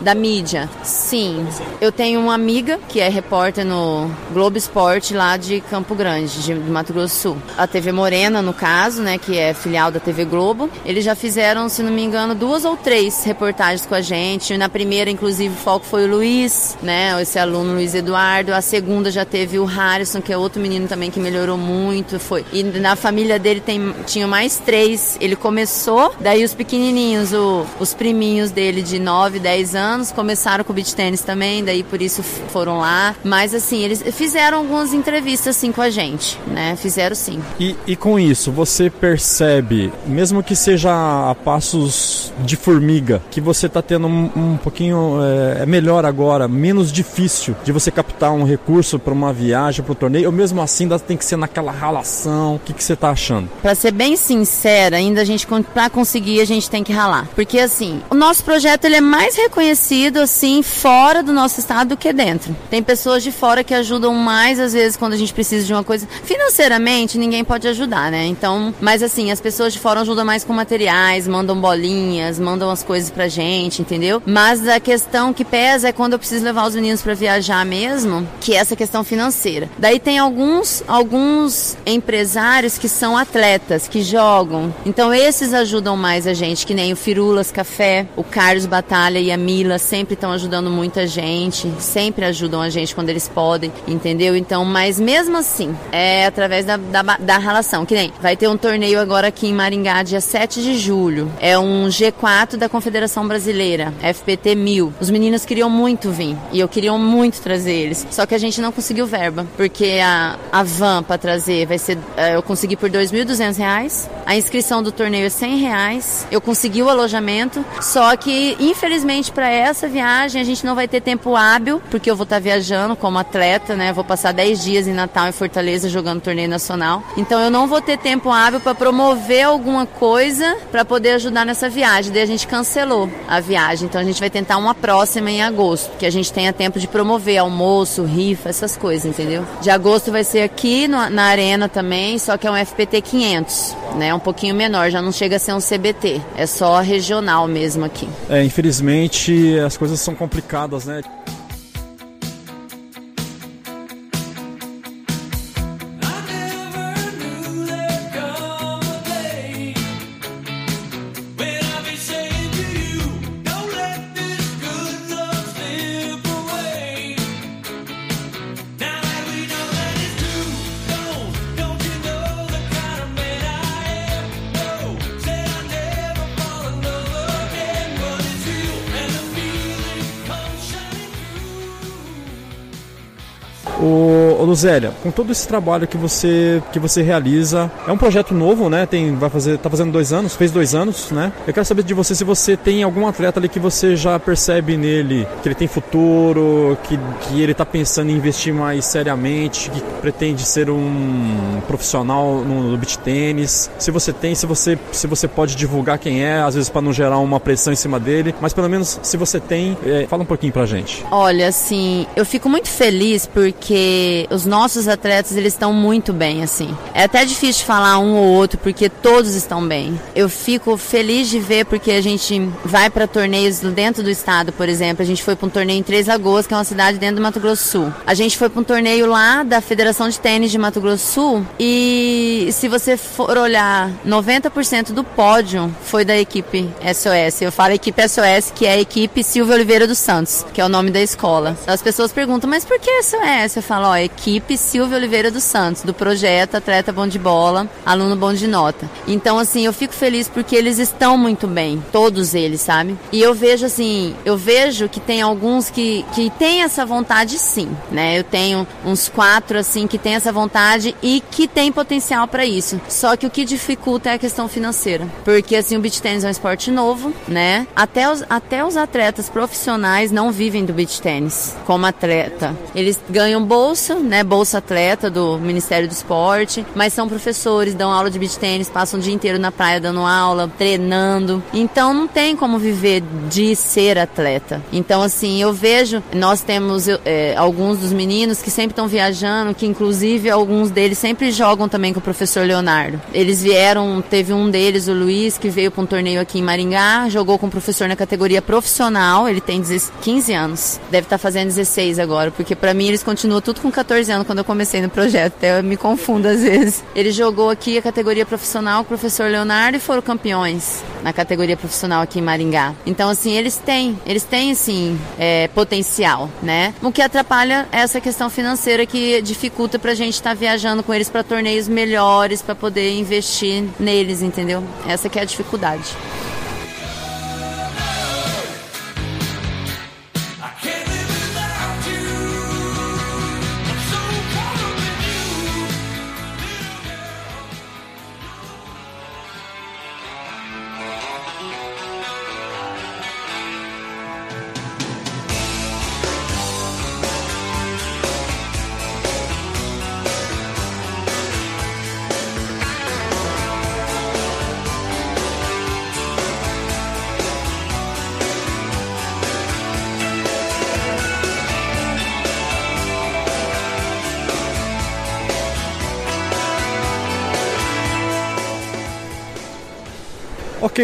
da mídia. Sim, eu tenho uma amiga que é repórter no Globo Esporte lá de Campo Grande, de, de Mato Grosso do Sul. A TV Morena, no caso, né, que é filial da TV Globo. Eles já fizeram, se não me engano, duas ou três reportagens com a gente. Na primeira, inclusive, o foco foi o Luiz, né, esse aluno Luiz Eduardo. A segunda já teve o Harrison, que é outro menino também que melhorou muito. Foi. E na família dele tem, tinha mais três. Ele começou, daí os pequenininhos, o, os priminhos dele de 9, 10 anos, começaram com o beach tênis também, daí por isso foram lá. Mas assim, eles fizeram algumas entrevistas assim com a gente, né? Fizeram sim. E, e com isso, você percebe, mesmo que seja a passos de formiga, que você está tendo um, um pouquinho é, é, melhor agora, menos difícil de você captar um recurso para uma viagem, para o torneio, ou mesmo assim ainda tem que ser naquela ralação. O que, que você está achando? Para ser bem sincera, ainda a gente, para conseguir, a gente tem que ralar. Porque assim, o nosso projeto ele é mais reconhecido assim fora do nosso estado do que dentro. Tem pessoas de fora que ajudam mais às vezes quando a gente precisa de uma coisa. Financeiramente, ninguém pode ajudar, né? Então, mas assim, as pessoas de fora ajudam mais com materiais, mandam bolinhas, mandam as coisas pra gente, entendeu? Mas a questão que pesa é quando eu preciso levar os meninos para viajar mesmo, que é essa questão financeira. Daí tem alguns alguns empresários que são atletas, que jogam. Então esses ajudam mais a gente, que nem o Firulas Café, o Carlos Batalha e a Mila sempre estão ajudando muita gente, sempre ajudam a gente quando eles podem, entendeu? Então, mas mesmo assim, é através da, da, da relação, que nem vai ter um torneio agora aqui em Maringá, dia 7 de julho. É um G4 da Confederação Brasileira, FPT 1000. Os meninos queriam muito vir e eu queria muito trazer eles, só que a gente não conseguiu verba, porque a, a van para trazer vai ser, é, eu consegui por R$ 2.200, a inscrição do torneio é 100 reais, eu consegui o alojamento, só que infelizmente para essa viagem a gente não vai ter tempo hábil, porque eu vou estar tá viajando como atleta, né? Vou passar 10 dias em Natal e Fortaleza jogando torneio nacional. Então eu não vou ter tempo hábil para promover alguma coisa para poder ajudar nessa viagem. daí gente cancelou a viagem. Então a gente vai tentar uma próxima em agosto, que a gente tenha tempo de promover almoço, rifa, essas coisas, entendeu? De agosto vai ser aqui no, na arena também, só que é um FPT 500, né? Um pouquinho menor, já não chega a ser um CBT, é só regional mesmo aqui. É, infelizmente as coisas são complicadas, né? Luzélia, com todo esse trabalho que você que você realiza, é um projeto novo, né? Tem vai fazer tá fazendo dois anos, fez dois anos, né? Eu quero saber de você se você tem algum atleta ali que você já percebe nele que ele tem futuro, que, que ele está pensando em investir mais seriamente, que pretende ser um profissional no, no beach tênis. Se você tem, se você se você pode divulgar quem é, às vezes para não gerar uma pressão em cima dele, mas pelo menos se você tem, é, fala um pouquinho pra gente. Olha, assim, eu fico muito feliz porque os nossos atletas eles estão muito bem assim. É até difícil falar um ou outro porque todos estão bem. Eu fico feliz de ver porque a gente vai para torneios dentro do estado, por exemplo. A gente foi para um torneio em Três Lagoas, que é uma cidade dentro do Mato Grosso Sul. A gente foi para um torneio lá da Federação de Tênis de Mato Grosso Sul e se você for olhar, 90% do pódio foi da equipe SOS. Eu falo equipe SOS, que é a equipe Silvia Oliveira dos Santos, que é o nome da escola. As pessoas perguntam, mas por que SOS? você fala, ó, equipe Silvia Oliveira dos Santos, do projeto Atleta Bom de Bola, aluno bom de nota. Então, assim, eu fico feliz porque eles estão muito bem, todos eles, sabe? E eu vejo, assim, eu vejo que tem alguns que, que têm essa vontade sim, né? Eu tenho uns quatro, assim, que têm essa vontade e que tem potencial para isso. Só que o que dificulta é a questão financeira. Porque, assim, o beach tennis é um esporte novo, né? Até os, até os atletas profissionais não vivem do beach tennis como atleta. Eles ganham bolsa, né? Bolsa atleta do Ministério do Esporte, mas são professores, dão aula de beach tênis, passam o dia inteiro na praia dando aula, treinando. Então não tem como viver de ser atleta. Então, assim, eu vejo, nós temos é, alguns dos meninos que sempre estão viajando, que inclusive alguns deles sempre jogam também com o professor Leonardo. Eles vieram, teve um deles, o Luiz, que veio para um torneio aqui em Maringá, jogou com o professor na categoria profissional, ele tem 15 anos, deve estar tá fazendo 16 agora, porque para mim eles continuam tudo com 14 anos quando eu comecei no projeto, até eu me confundo às vezes. Ele jogou aqui a categoria profissional o professor Leonardo e foram campeões na categoria profissional aqui em Maringá. Então, assim, eles têm, eles têm, assim, é, potencial, né? O que atrapalha é essa questão financeira que dificulta pra gente estar tá viajando com eles para torneios melhores, para poder investir neles, entendeu? Essa que é a dificuldade.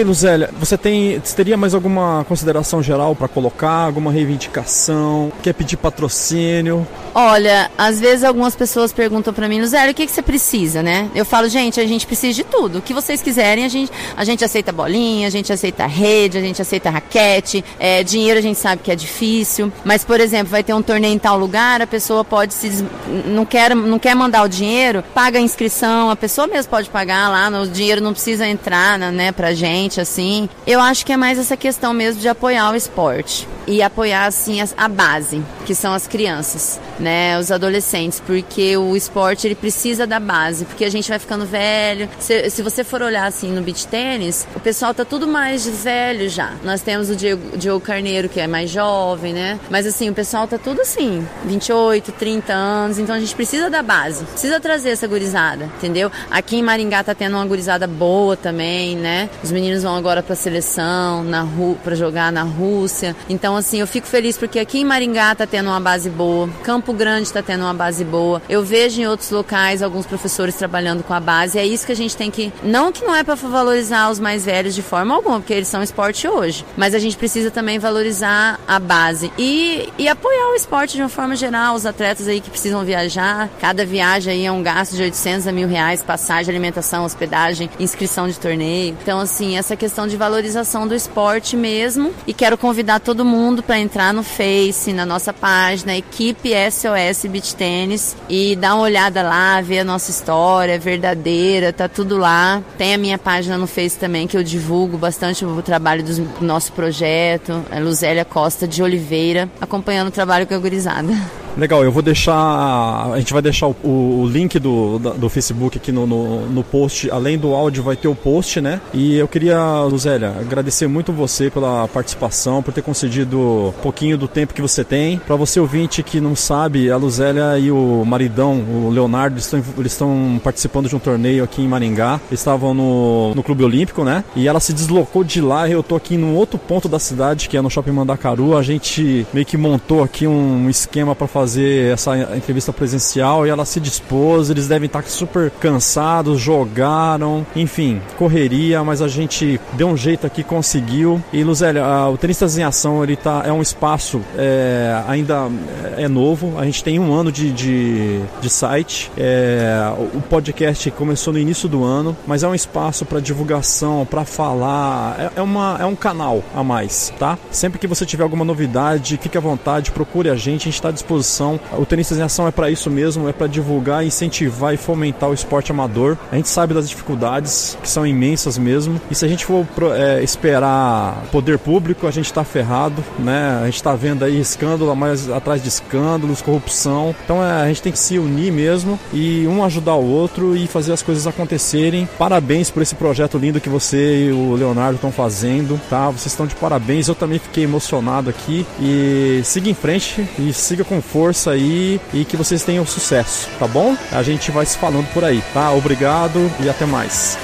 Luzélia, você tem teria mais alguma consideração geral para colocar, alguma reivindicação? Quer pedir patrocínio? Olha, às vezes algumas pessoas perguntam para mim, Luzélia, o que, que você precisa, né? Eu falo, gente, a gente precisa de tudo. O que vocês quiserem, a gente, a gente aceita bolinha, a gente aceita rede, a gente aceita raquete, é, dinheiro a gente sabe que é difícil. Mas, por exemplo, vai ter um torneio em tal lugar, a pessoa pode se. não quer, não quer mandar o dinheiro, paga a inscrição, a pessoa mesmo pode pagar lá, o dinheiro não precisa entrar, né, pra gente, assim. Eu acho que é mais essa questão mesmo de apoiar o esporte e apoiar assim a base, que são as crianças. Né, os adolescentes, porque o esporte ele precisa da base, porque a gente vai ficando velho. Se, se você for olhar assim no beach tênis, o pessoal tá tudo mais velho já. Nós temos o Diego, Diego Carneiro, que é mais jovem, né? Mas assim, o pessoal tá tudo assim, 28, 30 anos, então a gente precisa da base, precisa trazer essa gurizada, entendeu? Aqui em Maringá tá tendo uma gurizada boa também, né? Os meninos vão agora pra seleção, na para jogar na Rússia. Então assim, eu fico feliz porque aqui em Maringá tá tendo uma base boa, Campo Grande tá tendo uma base boa. Eu vejo em outros locais alguns professores trabalhando com a base. É isso que a gente tem que, não que não é para valorizar os mais velhos de forma alguma, porque eles são esporte hoje, mas a gente precisa também valorizar a base e, e apoiar o esporte de uma forma geral, os atletas aí que precisam viajar. Cada viagem aí é um gasto de 800 a mil reais, passagem, alimentação, hospedagem, inscrição de torneio. Então, assim, essa questão de valorização do esporte mesmo. E quero convidar todo mundo para entrar no Face, na nossa página, equipe SOS Beach Tennis, e dar uma olhada lá, ver a nossa história é verdadeira, tá tudo lá. Tem a minha página no Face também, que eu divulgo bastante o trabalho do nosso projeto, é Luzélia Costa de Oliveira, acompanhando o trabalho com a gurizada. Legal, eu vou deixar. A gente vai deixar o, o link do, do Facebook aqui no, no, no, post. Além do áudio, vai ter o post, né? E eu queria, Luzélia, agradecer muito você pela participação, por ter concedido um pouquinho do tempo que você tem. Para você ouvinte que não sabe, a Luzélia e o maridão, o Leonardo, estão, eles estão participando de um torneio aqui em Maringá. Eles estavam no, no Clube Olímpico, né? E ela se deslocou de lá. Eu tô aqui num outro ponto da cidade, que é no Shopping Mandacaru. A gente meio que montou aqui um esquema para fazer fazer essa entrevista presencial e ela se dispôs. Eles devem estar super cansados, jogaram, enfim, correria, mas a gente deu um jeito aqui, conseguiu. E Luzélia, o Tenistas em Ação ele tá, é um espaço é, ainda é novo. A gente tem um ano de, de, de site. É, o podcast começou no início do ano, mas é um espaço para divulgação, para falar. É, é, uma, é um canal a mais, tá? Sempre que você tiver alguma novidade, fique à vontade, procure a gente, a gente está à disposição ação. O Tenistas em Ação é para isso mesmo, é para divulgar, incentivar e fomentar o esporte amador. A gente sabe das dificuldades, que são imensas mesmo. E se a gente for é, esperar poder público, a gente está ferrado, né? A gente está vendo aí escândalo mais atrás de escândalos, corrupção. Então é, a gente tem que se unir mesmo e um ajudar o outro e fazer as coisas acontecerem. Parabéns por esse projeto lindo que você e o Leonardo estão fazendo, tá? Vocês estão de parabéns. Eu também fiquei emocionado aqui e siga em frente e siga com força força aí e que vocês tenham sucesso, tá bom? A gente vai se falando por aí, tá? Obrigado e até mais.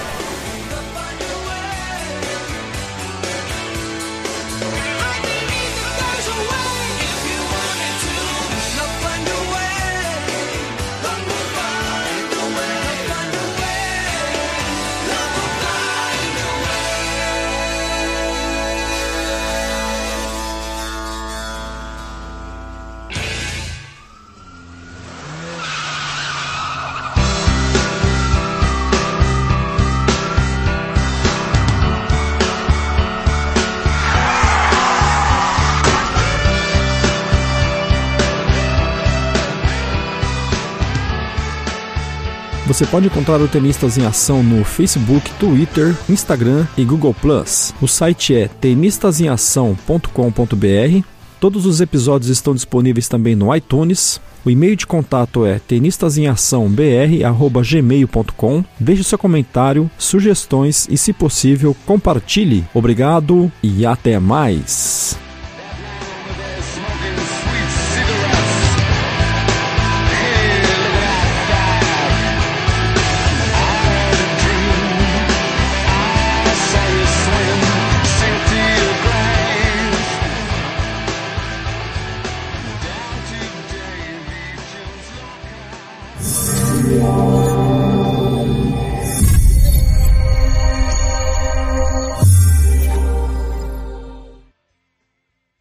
Você pode encontrar o Tenistas em Ação no Facebook, Twitter, Instagram e Google+. O site é tenistasemação.com.br. Todos os episódios estão disponíveis também no iTunes. O e-mail de contato é tenistasemaçãobr@gmail.com. Deixe seu comentário, sugestões e, se possível, compartilhe. Obrigado e até mais.